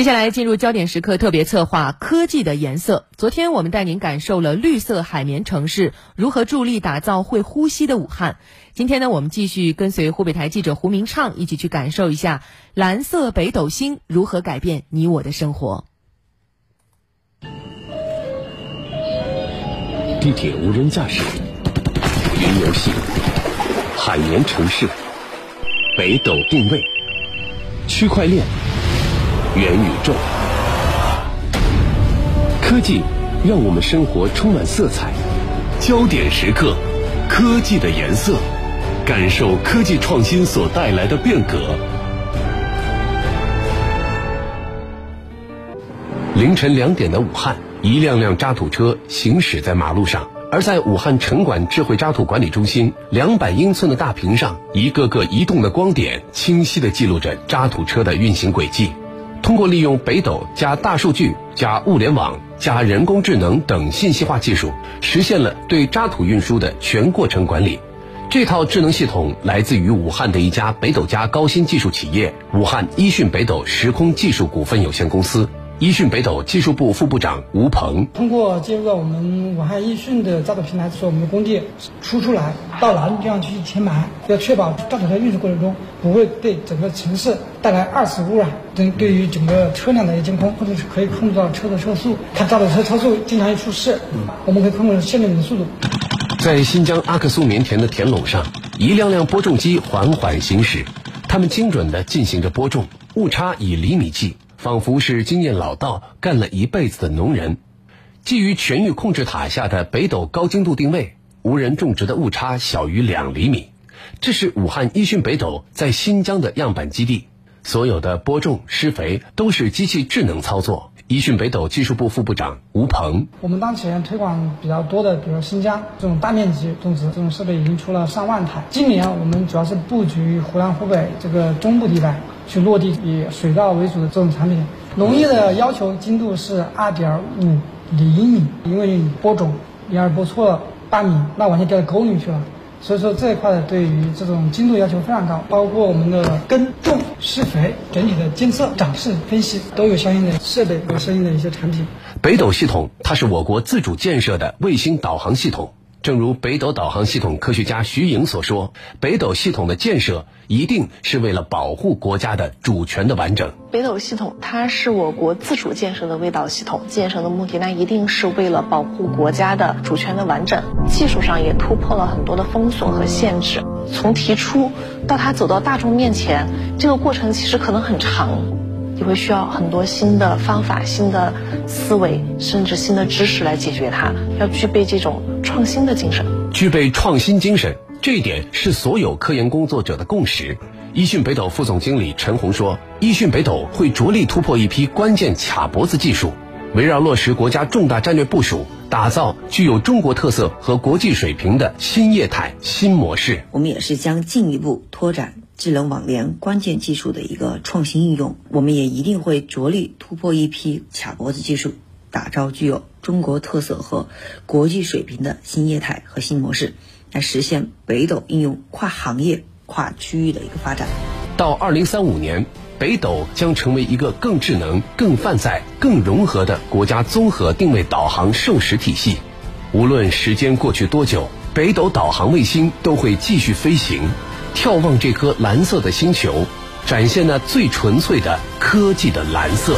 接下来进入焦点时刻特别策划“科技的颜色”。昨天我们带您感受了绿色海绵城市如何助力打造会呼吸的武汉。今天呢，我们继续跟随湖北台记者胡明畅一起去感受一下蓝色北斗星如何改变你我的生活。地铁无人驾驶，云游戏，海绵城市，北斗定位，区块链。元宇宙，科技让我们生活充满色彩。焦点时刻，科技的颜色，感受科技创新所带来的变革。凌晨两点的武汉，一辆辆渣土车行驶在马路上，而在武汉城管智慧渣土管理中心，两百英寸的大屏上，一个个移动的光点，清晰的记录着渣土车的运行轨迹。通过利用北斗加大数据加物联网加人工智能等信息化技术，实现了对渣土运输的全过程管理。这套智能系统来自于武汉的一家北斗加高新技术企业——武汉一讯北斗时空技术股份有限公司。一讯北斗技术部副部长吴鹏通过接入到我们武汉一讯的渣土平台，从我们的工地输出来到哪地方去填埋，要确保渣土在运输过程中不会对整个城市带来二次污染。对对于整个车辆的一个监控，或者是可以控制到车的车速，看渣土车超速经常一出事，我们可以控制限制你的速度。在新疆阿克苏棉田的田垄上，一辆辆播种机缓缓行驶，他们精准地进行着播种，误差以厘米计。仿佛是经验老道、干了一辈子的农人。基于全域控制塔下的北斗高精度定位，无人种植的误差小于两厘米。这是武汉一讯北斗在新疆的样板基地，所有的播种、施肥都是机器智能操作。一讯北斗技术部副部长吴鹏：我们当前推广比较多的，比如新疆这种大面积种植这种设备已经出了上万台。今年我们主要是布局湖南、湖北这个中部地带。去落地以水稻为主的这种产品，农业的要求精度是二点五厘米，因为你播种，你要是播错了半米，那完全掉到沟里去了。所以说这一块对于这种精度要求非常高，包括我们的耕种、施肥、整体的监测、长势分析都有相应的设备和相应的一些产品。北斗系统，它是我国自主建设的卫星导航系统。正如北斗导航系统科学家徐颖所说，北斗系统的建设一定是为了保护国家的主权的完整。北斗系统它是我国自主建设的卫导系统，建设的目的那一定是为了保护国家的主权的完整。技术上也突破了很多的封锁和限制。从提出到它走到大众面前，这个过程其实可能很长。也会需要很多新的方法、新的思维，甚至新的知识来解决它。要具备这种创新的精神，具备创新精神，这一点是所有科研工作者的共识。一讯北斗副总经理陈红说：“一讯北斗会着力突破一批关键卡脖子技术，围绕落实国家重大战略部署，打造具有中国特色和国际水平的新业态新模式。我们也是将进一步拓展。”智能网联关键技术的一个创新应用，我们也一定会着力突破一批卡脖子技术，打造具有中国特色和国际水平的新业态和新模式，来实现北斗应用跨行业、跨区域的一个发展。到二零三五年，北斗将成为一个更智能、更泛在、更融合的国家综合定位导航授时体系。无论时间过去多久，北斗导航卫星都会继续飞行。眺望这颗蓝色的星球，展现那最纯粹的科技的蓝色。